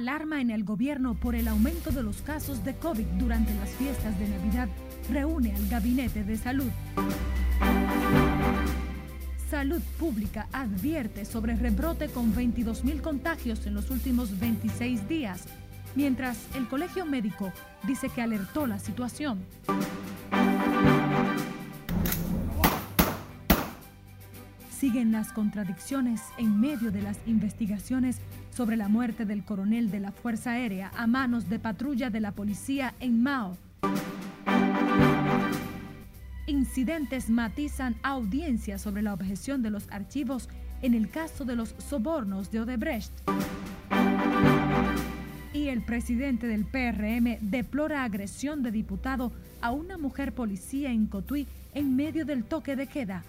Alarma en el gobierno por el aumento de los casos de COVID durante las fiestas de Navidad. Reúne al Gabinete de Salud. Salud Pública advierte sobre rebrote con 22.000 contagios en los últimos 26 días, mientras el Colegio Médico dice que alertó la situación. Siguen las contradicciones en medio de las investigaciones sobre la muerte del coronel de la Fuerza Aérea a manos de patrulla de la policía en Mao. Incidentes matizan audiencia sobre la objeción de los archivos en el caso de los sobornos de Odebrecht. Y el presidente del PRM deplora agresión de diputado a una mujer policía en Cotuí en medio del toque de queda.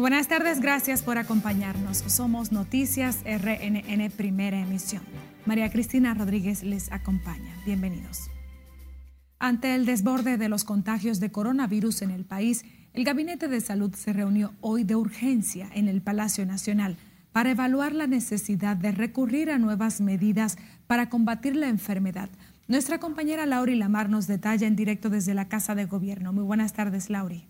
Buenas tardes, gracias por acompañarnos. Somos Noticias RNN Primera Emisión. María Cristina Rodríguez les acompaña. Bienvenidos. Ante el desborde de los contagios de coronavirus en el país, el Gabinete de Salud se reunió hoy de urgencia en el Palacio Nacional para evaluar la necesidad de recurrir a nuevas medidas para combatir la enfermedad. Nuestra compañera Lauri Lamar nos detalla en directo desde la Casa de Gobierno. Muy buenas tardes, Lauri.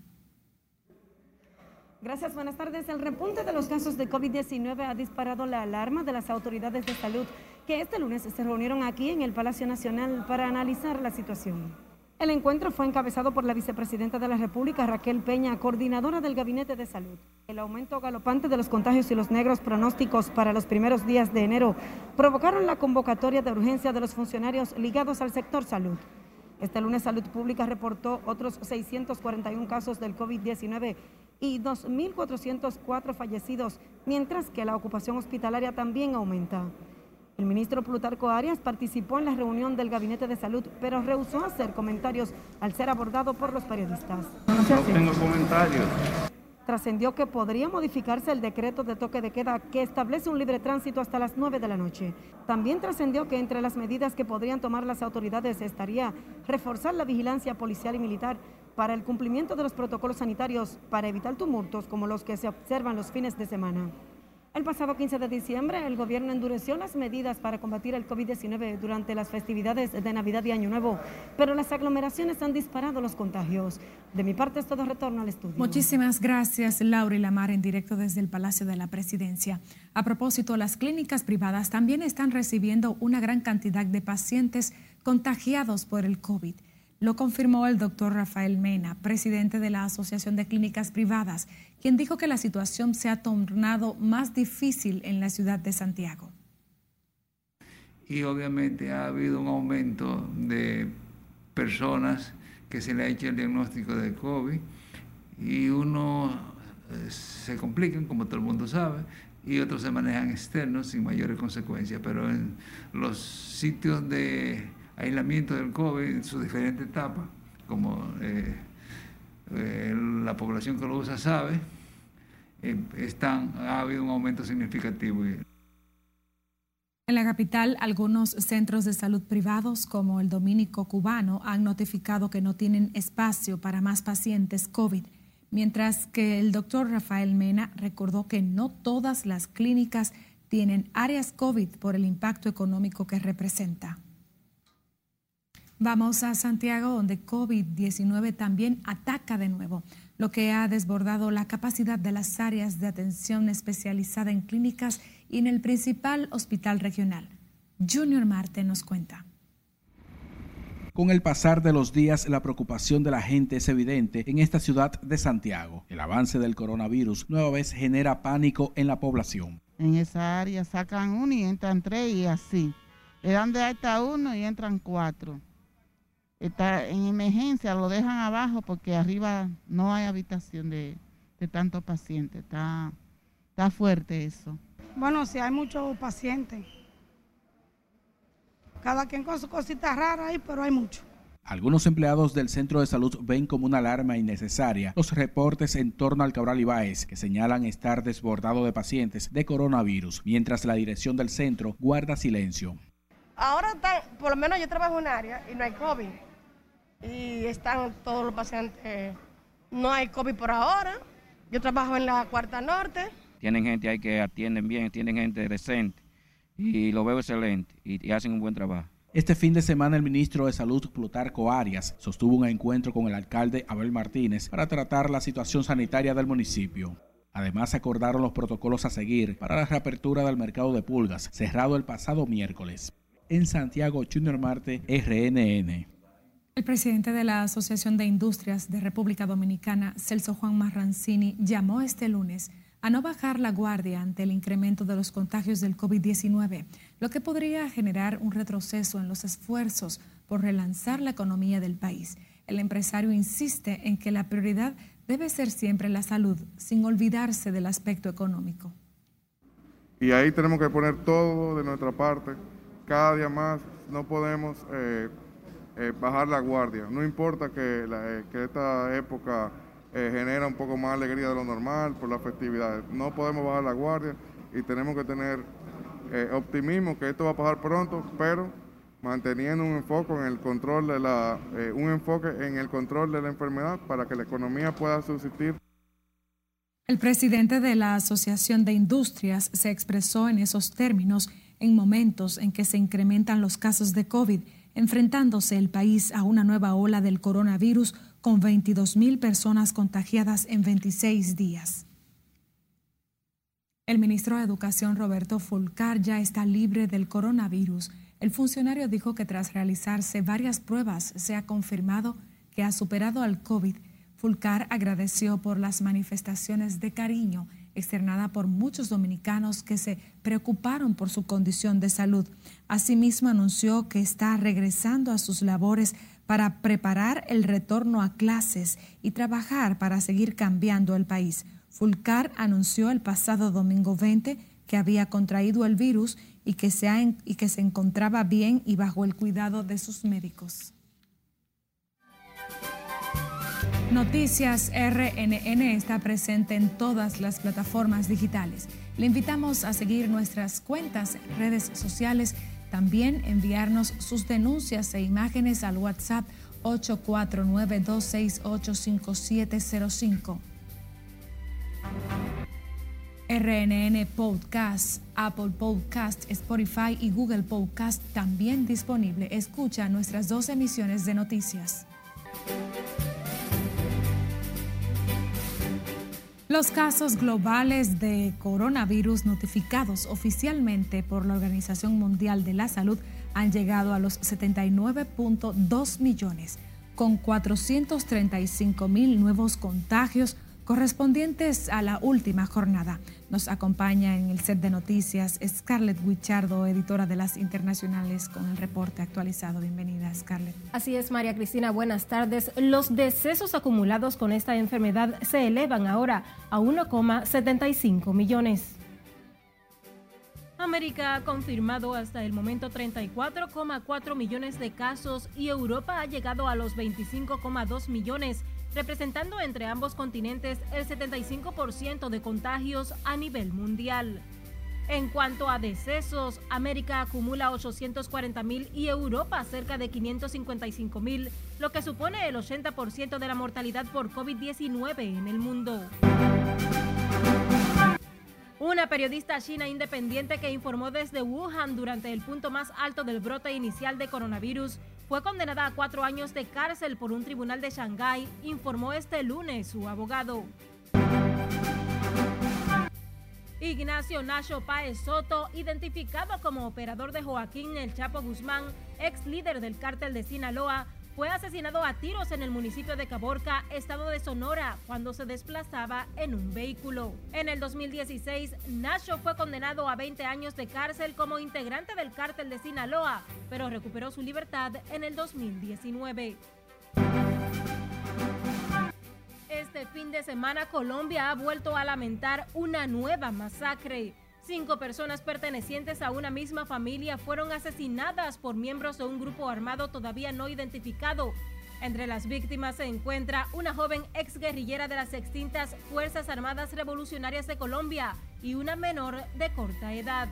Gracias, buenas tardes. El repunte de los casos de COVID-19 ha disparado la alarma de las autoridades de salud que este lunes se reunieron aquí en el Palacio Nacional para analizar la situación. El encuentro fue encabezado por la vicepresidenta de la República, Raquel Peña, coordinadora del Gabinete de Salud. El aumento galopante de los contagios y los negros pronósticos para los primeros días de enero provocaron la convocatoria de urgencia de los funcionarios ligados al sector salud. Este lunes Salud Pública reportó otros 641 casos del COVID-19 y 2.404 fallecidos, mientras que la ocupación hospitalaria también aumenta. El ministro Plutarco Arias participó en la reunión del Gabinete de Salud, pero rehusó hacer comentarios al ser abordado por los periodistas. No tengo comentarios trascendió que podría modificarse el decreto de toque de queda que establece un libre tránsito hasta las 9 de la noche. También trascendió que entre las medidas que podrían tomar las autoridades estaría reforzar la vigilancia policial y militar para el cumplimiento de los protocolos sanitarios para evitar tumultos como los que se observan los fines de semana. El pasado 15 de diciembre, el gobierno endureció las medidas para combatir el COVID-19 durante las festividades de Navidad y Año Nuevo, pero las aglomeraciones han disparado los contagios. De mi parte es todo retorno al estudio. Muchísimas gracias, Laura y Lamar, en directo desde el Palacio de la Presidencia. A propósito, las clínicas privadas también están recibiendo una gran cantidad de pacientes contagiados por el COVID. Lo confirmó el doctor Rafael Mena, presidente de la Asociación de Clínicas Privadas, quien dijo que la situación se ha tornado más difícil en la ciudad de Santiago. Y obviamente ha habido un aumento de personas que se le ha hecho el diagnóstico de COVID y uno eh, se complican, como todo el mundo sabe, y otros se manejan externos sin mayores consecuencias, pero en los sitios de aislamiento del COVID en sus diferentes etapas, como eh, eh, la población que lo usa sabe, eh, ha habido un aumento significativo. En la capital, algunos centros de salud privados, como el Dominico Cubano, han notificado que no tienen espacio para más pacientes COVID, mientras que el doctor Rafael Mena recordó que no todas las clínicas tienen áreas COVID por el impacto económico que representa. Vamos a Santiago, donde COVID-19 también ataca de nuevo, lo que ha desbordado la capacidad de las áreas de atención especializada en clínicas y en el principal hospital regional. Junior Marte nos cuenta. Con el pasar de los días, la preocupación de la gente es evidente en esta ciudad de Santiago. El avance del coronavirus nueva vez genera pánico en la población. En esa área sacan uno y entran tres y así. Le dan de alta uno y entran cuatro está en emergencia, lo dejan abajo porque arriba no hay habitación de, tantos pacientes. Está, está fuerte eso. Bueno, si hay muchos pacientes. Cada quien con su cosita rara ahí, pero hay mucho. Algunos empleados del centro de salud ven como una alarma innecesaria los reportes en torno al Cabral Ibáez que señalan estar desbordado de pacientes de coronavirus, mientras la dirección del centro guarda silencio Ahora están, por lo menos yo trabajo en un área y no hay COVID. Y están todos los pacientes, no hay COVID por ahora. Yo trabajo en la Cuarta Norte. Tienen gente ahí que atienden bien, tienen gente decente y lo veo excelente y, y hacen un buen trabajo. Este fin de semana el ministro de Salud Plutarco Arias sostuvo un encuentro con el alcalde Abel Martínez para tratar la situación sanitaria del municipio. Además, acordaron los protocolos a seguir para la reapertura del mercado de pulgas, cerrado el pasado miércoles. En Santiago, Junior Marte, RNN. El presidente de la Asociación de Industrias de República Dominicana, Celso Juan Marrancini, llamó este lunes a no bajar la guardia ante el incremento de los contagios del COVID-19, lo que podría generar un retroceso en los esfuerzos por relanzar la economía del país. El empresario insiste en que la prioridad debe ser siempre la salud, sin olvidarse del aspecto económico. Y ahí tenemos que poner todo de nuestra parte, cada día más, no podemos eh, eh, bajar la guardia, no importa que, eh, esta época eh, genera un poco más alegría de lo normal por las festividades. No podemos bajar la guardia y tenemos que tener optimismo que esto va a pasar pronto, pero manteniendo un enfoque en el control de la un enfoque en el control de la enfermedad para que la economía pueda subsistir. El presidente de la Asociación de Industrias se expresó en esos términos en momentos en que se incrementan los casos de COVID, enfrentándose el país a una nueva ola del coronavirus con 22 mil personas contagiadas en 26 días. El ministro de Educación Roberto Fulcar ya está libre del coronavirus. El funcionario dijo que tras realizarse varias pruebas se ha confirmado que ha superado al COVID. Fulcar agradeció por las manifestaciones de cariño externada por muchos dominicanos que se preocuparon por su condición de salud. Asimismo, anunció que está regresando a sus labores para preparar el retorno a clases y trabajar para seguir cambiando el país. Fulcar anunció el pasado domingo 20 que había contraído el virus y que, se y que se encontraba bien y bajo el cuidado de sus médicos. Noticias RNN está presente en todas las plataformas digitales. Le invitamos a seguir nuestras cuentas, redes sociales también enviarnos sus denuncias e imágenes al WhatsApp 849-268-5705. RNN Podcast, Apple Podcast, Spotify y Google Podcast también disponible. Escucha nuestras dos emisiones de noticias. Los casos globales de coronavirus notificados oficialmente por la Organización Mundial de la Salud han llegado a los 79.2 millones, con 435 mil nuevos contagios correspondientes a la última jornada. Nos acompaña en el set de noticias Scarlett Wichardo, editora de las internacionales, con el reporte actualizado. Bienvenida, Scarlett. Así es, María Cristina, buenas tardes. Los decesos acumulados con esta enfermedad se elevan ahora a 1,75 millones. América ha confirmado hasta el momento 34,4 millones de casos y Europa ha llegado a los 25,2 millones representando entre ambos continentes el 75% de contagios a nivel mundial. En cuanto a decesos, América acumula 840 mil y Europa cerca de 555 mil, lo que supone el 80% de la mortalidad por COVID-19 en el mundo. Una periodista china independiente que informó desde Wuhan durante el punto más alto del brote inicial de coronavirus fue condenada a cuatro años de cárcel por un tribunal de Shanghái, informó este lunes su abogado. Ignacio Nacho Páez Soto, identificado como operador de Joaquín El Chapo Guzmán, ex líder del cártel de Sinaloa, fue asesinado a tiros en el municipio de Caborca, estado de Sonora, cuando se desplazaba en un vehículo. En el 2016, Nacho fue condenado a 20 años de cárcel como integrante del cártel de Sinaloa, pero recuperó su libertad en el 2019. Este fin de semana Colombia ha vuelto a lamentar una nueva masacre. Cinco personas pertenecientes a una misma familia fueron asesinadas por miembros de un grupo armado todavía no identificado. Entre las víctimas se encuentra una joven ex guerrillera de las extintas Fuerzas Armadas Revolucionarias de Colombia y una menor de corta edad.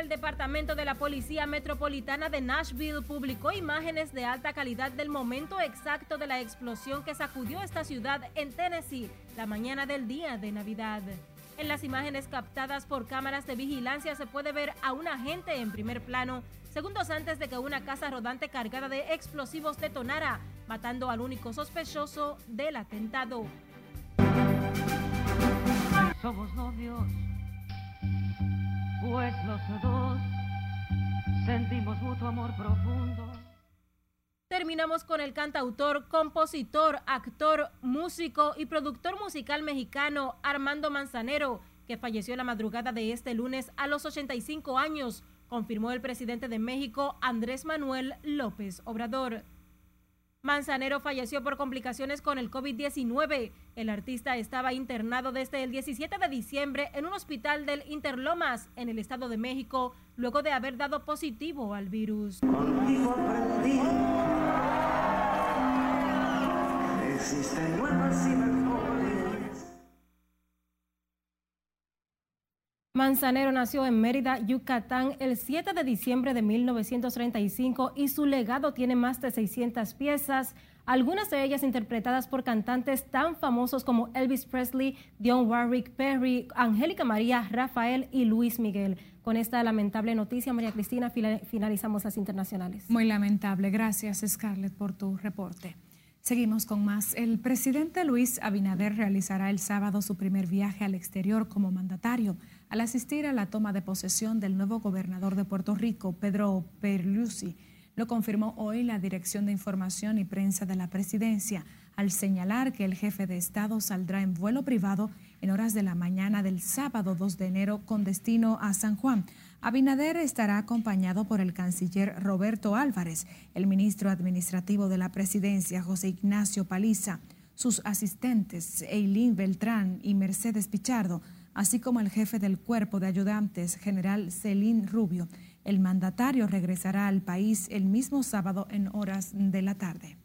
El Departamento de la Policía Metropolitana de Nashville publicó imágenes de alta calidad del momento exacto de la explosión que sacudió esta ciudad en Tennessee la mañana del día de Navidad. En las imágenes captadas por cámaras de vigilancia se puede ver a un agente en primer plano segundos antes de que una casa rodante cargada de explosivos detonara, matando al único sospechoso del atentado. Somos novios, pues los dos sentimos mutuo amor profundo. Terminamos con el cantautor, compositor, actor, músico y productor musical mexicano Armando Manzanero, que falleció la madrugada de este lunes a los 85 años confirmó el presidente de México, Andrés Manuel López Obrador. Manzanero falleció por complicaciones con el COVID-19. El artista estaba internado desde el 17 de diciembre en un hospital del Interlomas, en el Estado de México, luego de haber dado positivo al virus. Manzanero nació en Mérida, Yucatán, el 7 de diciembre de 1935 y su legado tiene más de 600 piezas, algunas de ellas interpretadas por cantantes tan famosos como Elvis Presley, Dionne Warwick, Perry, Angélica María, Rafael y Luis Miguel. Con esta lamentable noticia, María Cristina, finalizamos las internacionales. Muy lamentable. Gracias, Scarlett, por tu reporte. Seguimos con más. El presidente Luis Abinader realizará el sábado su primer viaje al exterior como mandatario al asistir a la toma de posesión del nuevo gobernador de Puerto Rico, Pedro Perlusi. Lo confirmó hoy la Dirección de Información y Prensa de la Presidencia, al señalar que el jefe de Estado saldrá en vuelo privado en horas de la mañana del sábado 2 de enero con destino a San Juan. Abinader estará acompañado por el canciller Roberto Álvarez, el ministro administrativo de la Presidencia José Ignacio Paliza, sus asistentes Eileen Beltrán y Mercedes Pichardo, así como el jefe del cuerpo de ayudantes, general Celín Rubio. El mandatario regresará al país el mismo sábado en horas de la tarde.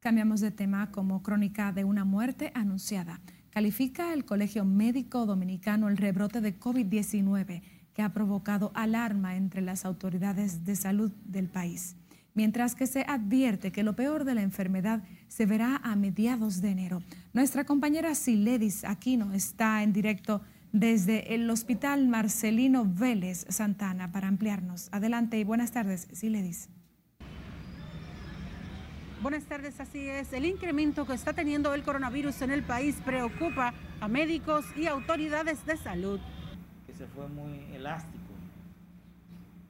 Cambiamos de tema como crónica de una muerte anunciada. Califica el Colegio Médico Dominicano el rebrote de COVID-19 que ha provocado alarma entre las autoridades de salud del país mientras que se advierte que lo peor de la enfermedad se verá a mediados de enero. Nuestra compañera Siledis Aquino está en directo desde el Hospital Marcelino Vélez Santana para ampliarnos. Adelante y buenas tardes, Siledis. Buenas tardes, así es. El incremento que está teniendo el coronavirus en el país preocupa a médicos y autoridades de salud. Se fue muy elástico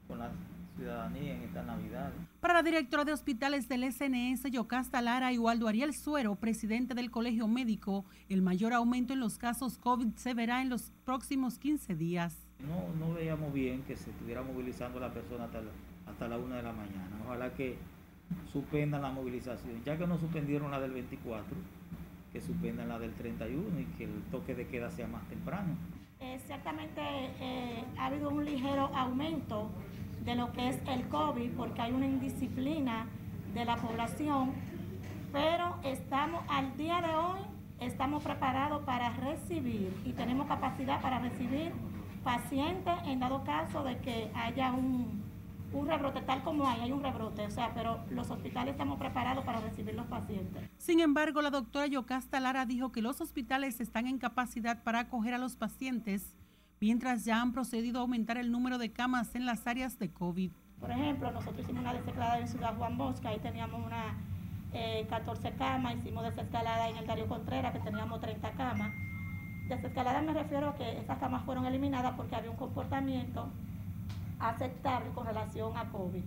con la ciudadanía en esta Navidad. Para la directora de hospitales del SNS, Yocasta Lara y Waldo Ariel Suero, presidente del Colegio Médico, el mayor aumento en los casos COVID se verá en los próximos 15 días. No, no veíamos bien que se estuviera movilizando la persona hasta la, hasta la una de la mañana. Ojalá que suspendan la movilización, ya que no suspendieron la del 24, que suspendan la del 31 y que el toque de queda sea más temprano. Exactamente, eh, ha habido un ligero aumento de lo que es el COVID, porque hay una indisciplina de la población, pero estamos al día de hoy, estamos preparados para recibir y tenemos capacidad para recibir pacientes en dado caso de que haya un, un rebrote, tal como hay, hay un rebrote, o sea, pero los hospitales estamos preparados para recibir los pacientes. Sin embargo, la doctora Yocasta Lara dijo que los hospitales están en capacidad para acoger a los pacientes mientras ya han procedido a aumentar el número de camas en las áreas de COVID. Por ejemplo, nosotros hicimos una desescalada en Ciudad Juan Bosca, ahí teníamos una 14 eh, camas, hicimos desescalada en el Darío Contreras, que teníamos 30 camas. Desescalada me refiero a que esas camas fueron eliminadas porque había un comportamiento aceptable con relación a COVID.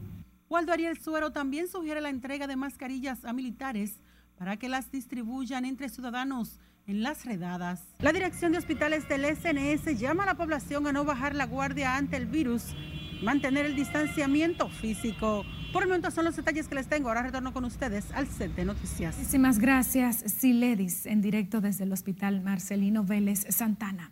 Waldo Ariel Suero también sugiere la entrega de mascarillas a militares para que las distribuyan entre ciudadanos en las redadas. La Dirección de Hospitales del SNS llama a la población a no bajar la guardia ante el virus, mantener el distanciamiento físico. Por el momento son los detalles que les tengo. Ahora retorno con ustedes al set de noticias. Muchísimas gracias, Siledis, en directo desde el Hospital Marcelino Vélez Santana.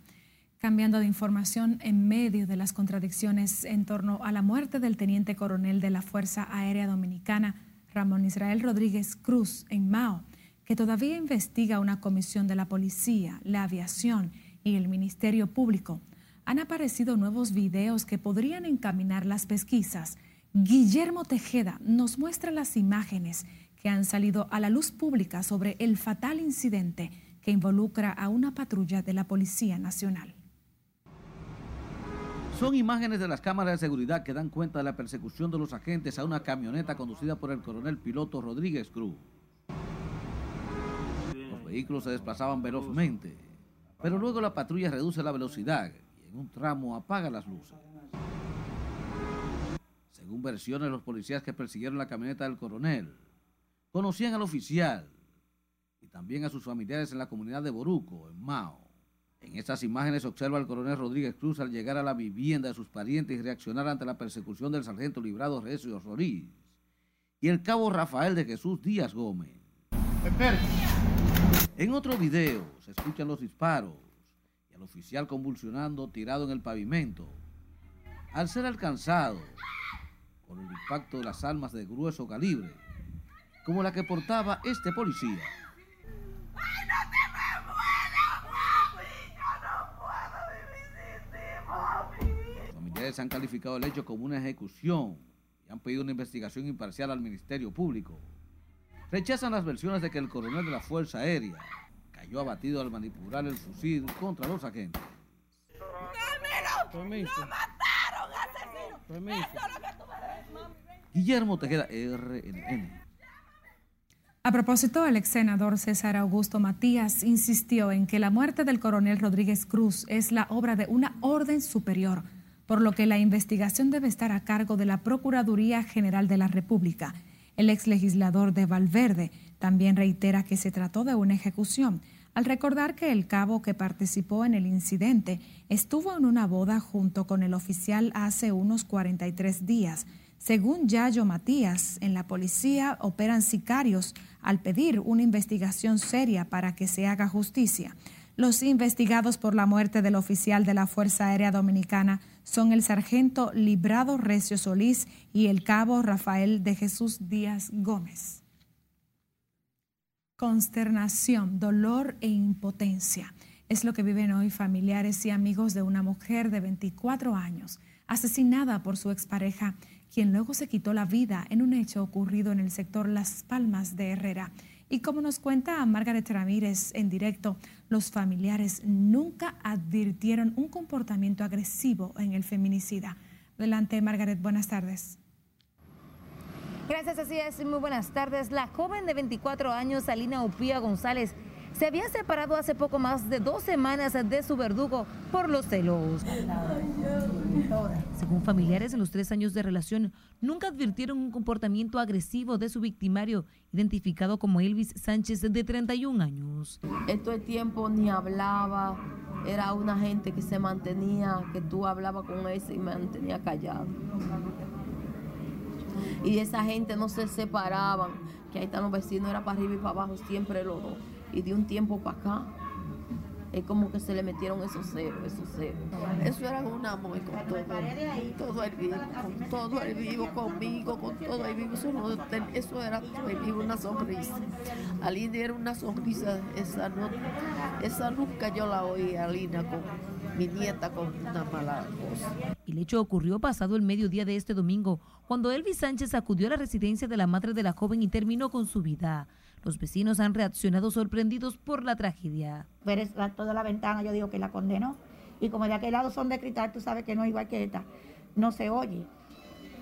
Cambiando de información en medio de las contradicciones en torno a la muerte del teniente coronel de la Fuerza Aérea Dominicana, Ramón Israel Rodríguez Cruz, en Mao que todavía investiga una comisión de la policía, la aviación y el Ministerio Público. han aparecido nuevos videos que podrían encaminar las pesquisas. Guillermo Tejeda nos muestra las imágenes que han salido a la luz pública sobre el fatal incidente que involucra a una patrulla de la Policía Nacional. Son imágenes de las cámaras de seguridad que dan cuenta de la persecución de los agentes a una camioneta conducida por el coronel piloto Rodríguez Cruz. Los vehículos se desplazaban velozmente, pero luego la patrulla reduce la velocidad y en un tramo apaga las luces. Según versiones, los policías que persiguieron la camioneta del coronel conocían al oficial y también a sus familiares en la comunidad de Boruco, en Mao. En estas imágenes observa al coronel Rodríguez Cruz al llegar a la vivienda de sus parientes y reaccionar ante la persecución del sargento librado Recio Solís y el cabo Rafael de Jesús Díaz Gómez. En otro video se escuchan los disparos y al oficial convulsionando tirado en el pavimento. Al ser alcanzado por el impacto de las armas de grueso calibre, como la que portaba este policía. Los familiares han calificado el hecho como una ejecución y han pedido una investigación imparcial al Ministerio Público. Rechazan las versiones de que el coronel de la Fuerza Aérea cayó abatido al manipular el fusil contra los agentes. Permiso. ¡Lo mataron, asesino! Guillermo Tejeda, RNN. A propósito, el ex senador César Augusto Matías insistió en que la muerte del coronel Rodríguez Cruz es la obra de una orden superior, por lo que la investigación debe estar a cargo de la Procuraduría General de la República. El ex legislador de Valverde también reitera que se trató de una ejecución, al recordar que el cabo que participó en el incidente estuvo en una boda junto con el oficial hace unos 43 días. Según Yayo Matías, en la policía operan sicarios al pedir una investigación seria para que se haga justicia. Los investigados por la muerte del oficial de la Fuerza Aérea Dominicana son el sargento Librado Recio Solís y el cabo Rafael de Jesús Díaz Gómez. Consternación, dolor e impotencia es lo que viven hoy familiares y amigos de una mujer de 24 años, asesinada por su expareja quien luego se quitó la vida en un hecho ocurrido en el sector Las Palmas de Herrera. Y como nos cuenta Margaret Ramírez en directo, los familiares nunca advirtieron un comportamiento agresivo en el feminicida. Adelante, Margaret, buenas tardes. Gracias, así es. Muy buenas tardes. La joven de 24 años, Alina Upía González, se había separado hace poco más de dos semanas de su verdugo por los celos. Según familiares, en los tres años de relación nunca advirtieron un comportamiento agresivo de su victimario, identificado como Elvis Sánchez, de 31 años. Esto el tiempo ni hablaba, era una gente que se mantenía, que tú hablabas con él y mantenía callado. Y esa gente no se separaban, que ahí están los vecinos, era para arriba y para abajo, siempre los dos y de un tiempo para acá es como que se le metieron esos ceros, esos ceros. Eso era un amor con todo, todo el vivo, con todo el vivo, conmigo, con todo el vivo. Eso, no, eso era todo el vivo, una sonrisa. Alina era una sonrisa, esa, no, esa nunca yo la oí, Alina, con mi nieta con una mala voz. El hecho ocurrió pasado el mediodía de este domingo, cuando Elvis Sánchez acudió a la residencia de la madre de la joven y terminó con su vida. Los vecinos han reaccionado sorprendidos por la tragedia. Ver toda la ventana, yo digo que la condenó. Y como de aquel lado son de cristal, tú sabes que no es igual que esta. No se oye.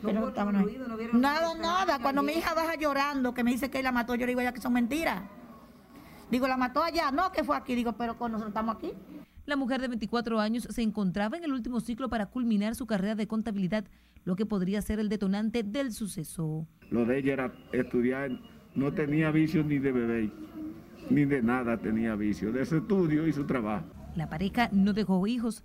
Pero no, nada, nada. Cuando mi hija baja llorando, que me dice que la mató, yo digo ya que son mentiras. Digo, la mató allá, no que fue aquí. Digo, pero con nosotros estamos aquí. La mujer de 24 años se encontraba en el último ciclo para culminar su carrera de contabilidad, lo que podría ser el detonante del suceso. Lo de ella era estudiar no tenía vicio ni de bebé, ni de nada tenía vicio, de su estudio y su trabajo. La pareja no dejó hijos.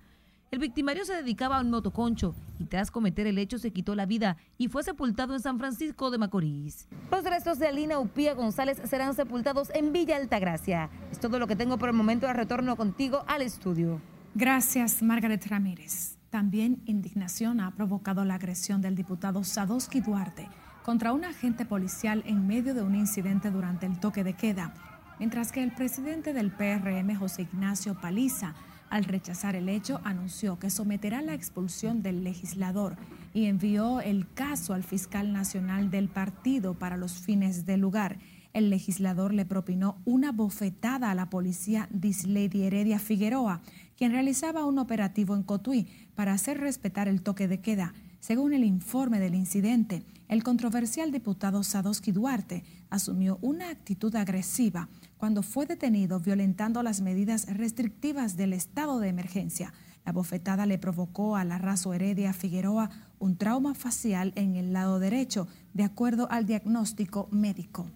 El victimario se dedicaba a un motoconcho y tras cometer el hecho se quitó la vida y fue sepultado en San Francisco de Macorís. Los restos de Alina Upía González serán sepultados en Villa Altagracia. Es todo lo que tengo por el momento. de retorno contigo al estudio. Gracias, Margaret Ramírez. También indignación ha provocado la agresión del diputado Sadowski Duarte contra un agente policial en medio de un incidente durante el toque de queda, mientras que el presidente del PRM, José Ignacio Paliza, Al rechazar el hecho, anunció que someterá la expulsión del legislador y envió el caso al fiscal nacional del partido para los fines del lugar. El legislador le propinó una bofetada a la policía Dislady Heredia Figueroa, quien realizaba un operativo en Cotuí para hacer respetar el toque de queda. Según el informe del incidente, el controversial diputado Sadowski Duarte asumió una actitud agresiva cuando fue detenido violentando las medidas restrictivas del estado de emergencia. La bofetada le provocó a la raza Heredia Figueroa un trauma facial en el lado derecho, de acuerdo al diagnóstico médico.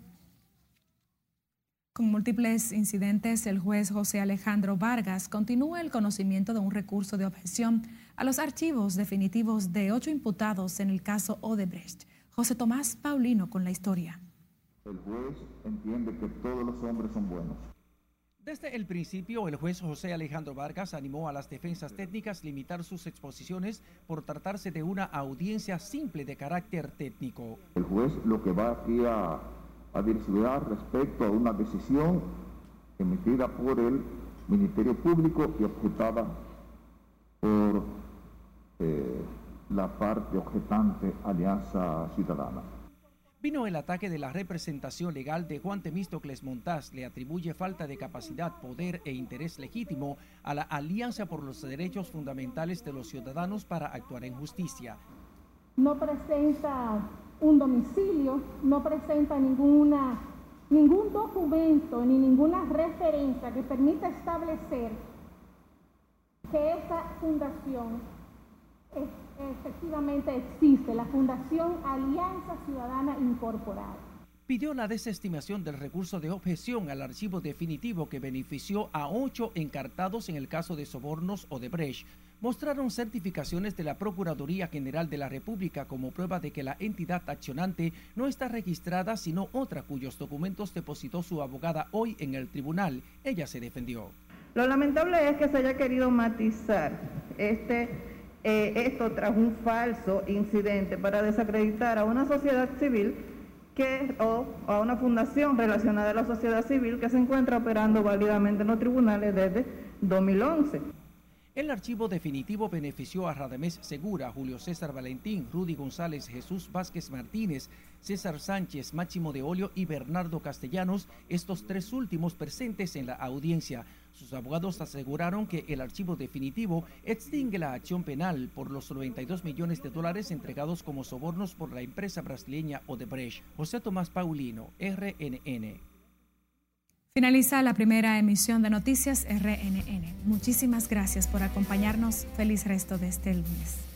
Con múltiples incidentes, el juez José Alejandro Vargas continúa el conocimiento de un recurso de objeción a los archivos definitivos de ocho imputados en el caso Odebrecht. José Tomás Paulino con la historia. El juez entiende que todos los hombres son buenos. Desde el principio, el juez José Alejandro Vargas animó a las defensas técnicas limitar sus exposiciones por tratarse de una audiencia simple de carácter técnico. El juez lo que va aquí a, a respecto a una decisión emitida por el Ministerio Público y objetada por eh, la parte objetante Alianza Ciudadana. Vino el ataque de la representación legal de Juan Temístocles Montaz. Le atribuye falta de capacidad, poder e interés legítimo a la Alianza por los Derechos Fundamentales de los Ciudadanos para actuar en justicia. No presenta un domicilio, no presenta ninguna, ningún documento ni ninguna referencia que permita establecer que esa fundación efectivamente existe la Fundación Alianza Ciudadana Incorporada. Pidió la desestimación del recurso de objeción al archivo definitivo que benefició a ocho encartados en el caso de sobornos o de Brecht. Mostraron certificaciones de la Procuraduría General de la República como prueba de que la entidad accionante no está registrada sino otra cuyos documentos depositó su abogada hoy en el tribunal. Ella se defendió. Lo lamentable es que se haya querido matizar este eh, esto tras un falso incidente para desacreditar a una sociedad civil que, o a una fundación relacionada a la sociedad civil que se encuentra operando válidamente en los tribunales desde 2011. El archivo definitivo benefició a Radamés Segura, Julio César Valentín, Rudy González, Jesús Vázquez Martínez, César Sánchez, Máximo de Olio y Bernardo Castellanos, estos tres últimos presentes en la audiencia. Sus abogados aseguraron que el archivo definitivo extingue la acción penal por los 92 millones de dólares entregados como sobornos por la empresa brasileña Odebrecht. José Tomás Paulino, RNN. Finaliza la primera emisión de Noticias RNN. Muchísimas gracias por acompañarnos. Feliz resto de este lunes.